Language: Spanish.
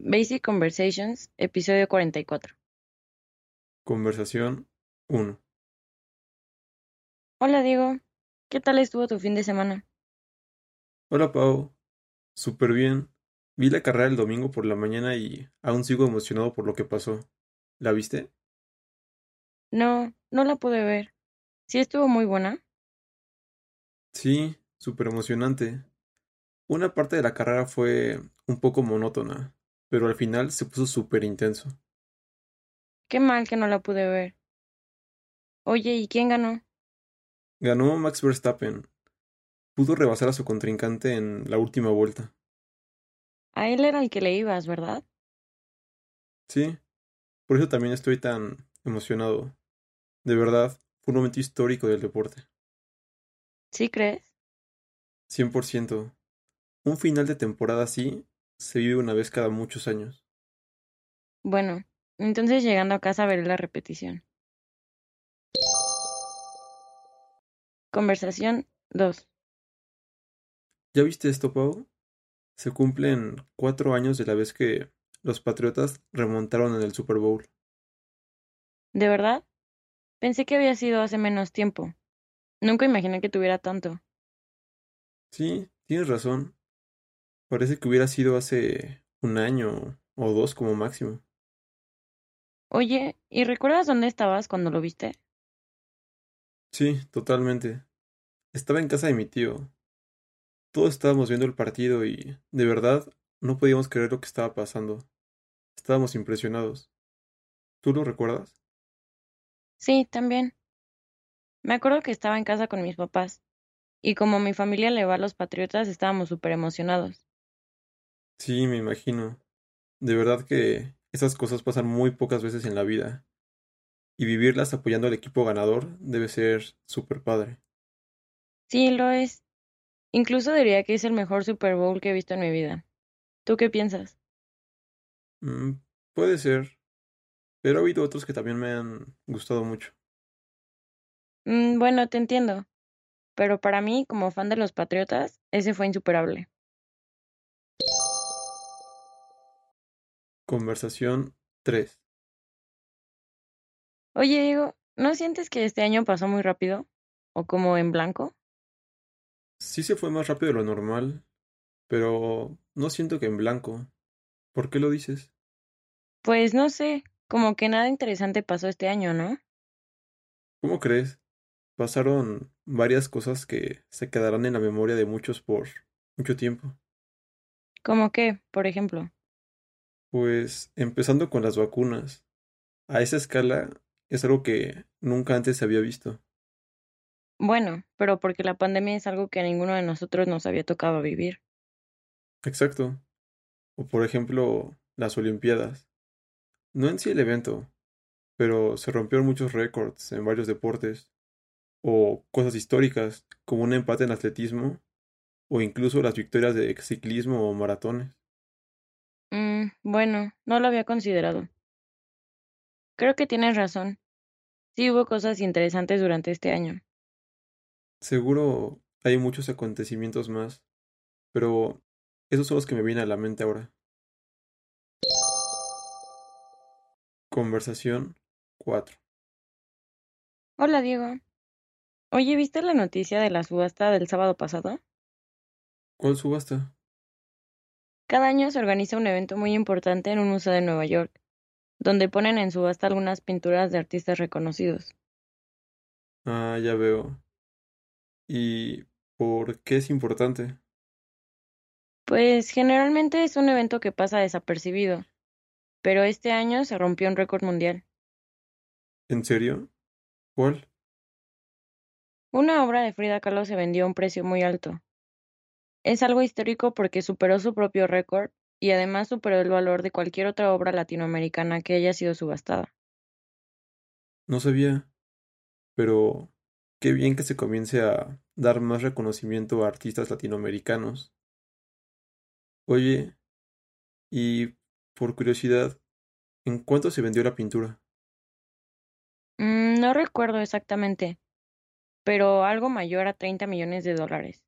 Basic Conversations, episodio 44. Conversación 1. Hola Diego, ¿qué tal estuvo tu fin de semana? Hola Pau. Súper bien. Vi la carrera el domingo por la mañana y aún sigo emocionado por lo que pasó. ¿La viste? No, no la pude ver. ¿Sí estuvo muy buena? Sí, súper emocionante. Una parte de la carrera fue un poco monótona, pero al final se puso súper intenso. Qué mal que no la pude ver. Oye, ¿y quién ganó? Ganó Max Verstappen. Pudo rebasar a su contrincante en la última vuelta. A él era el que le ibas, ¿verdad? Sí, por eso también estoy tan emocionado. De verdad, fue un momento histórico del deporte. ¿Sí crees? 100%. Un final de temporada así se vive una vez cada muchos años. Bueno, entonces llegando a casa veré la repetición. Conversación 2. ¿Ya viste esto, Pau? Se cumplen cuatro años de la vez que los Patriotas remontaron en el Super Bowl. ¿De verdad? Pensé que había sido hace menos tiempo. Nunca imaginé que tuviera tanto. Sí, tienes razón. Parece que hubiera sido hace un año o dos como máximo. Oye, ¿y recuerdas dónde estabas cuando lo viste? Sí, totalmente. Estaba en casa de mi tío. Todos estábamos viendo el partido y, de verdad, no podíamos creer lo que estaba pasando. Estábamos impresionados. ¿Tú lo recuerdas? Sí, también. Me acuerdo que estaba en casa con mis papás, y como mi familia le va a los Patriotas, estábamos súper emocionados. Sí, me imagino. De verdad que esas cosas pasan muy pocas veces en la vida. Y vivirlas apoyando al equipo ganador debe ser súper padre. Sí, lo es. Incluso diría que es el mejor Super Bowl que he visto en mi vida. ¿Tú qué piensas? Mm, puede ser. Pero ha habido otros que también me han gustado mucho. Mm, bueno, te entiendo. Pero para mí, como fan de los Patriotas, ese fue insuperable. Conversación 3. Oye, Diego, ¿no sientes que este año pasó muy rápido? ¿O como en blanco? Sí se fue más rápido de lo normal, pero no siento que en blanco. ¿Por qué lo dices? Pues no sé, como que nada interesante pasó este año, ¿no? ¿Cómo crees? Pasaron varias cosas que se quedarán en la memoria de muchos por mucho tiempo. ¿Cómo qué, por ejemplo? Pues empezando con las vacunas. A esa escala es algo que nunca antes se había visto. Bueno, pero porque la pandemia es algo que a ninguno de nosotros nos había tocado vivir. Exacto. O por ejemplo, las Olimpiadas. No en sí el evento, pero se rompieron muchos récords en varios deportes. O cosas históricas, como un empate en atletismo, o incluso las victorias de ciclismo o maratones. Mm, bueno, no lo había considerado. Creo que tienes razón. Sí hubo cosas interesantes durante este año. Seguro hay muchos acontecimientos más, pero esos son los que me vienen a la mente ahora. Conversación 4. Hola, Diego. Oye, ¿viste la noticia de la subasta del sábado pasado? ¿Cuál subasta? Cada año se organiza un evento muy importante en un museo de Nueva York, donde ponen en subasta algunas pinturas de artistas reconocidos. Ah, ya veo. ¿Y por qué es importante? Pues generalmente es un evento que pasa desapercibido, pero este año se rompió un récord mundial. ¿En serio? ¿Cuál? Una obra de Frida Kahlo se vendió a un precio muy alto. Es algo histórico porque superó su propio récord y además superó el valor de cualquier otra obra latinoamericana que haya sido subastada. No sabía, pero qué bien que se comience a dar más reconocimiento a artistas latinoamericanos. Oye, y por curiosidad, ¿en cuánto se vendió la pintura? Mm, no recuerdo exactamente, pero algo mayor a 30 millones de dólares.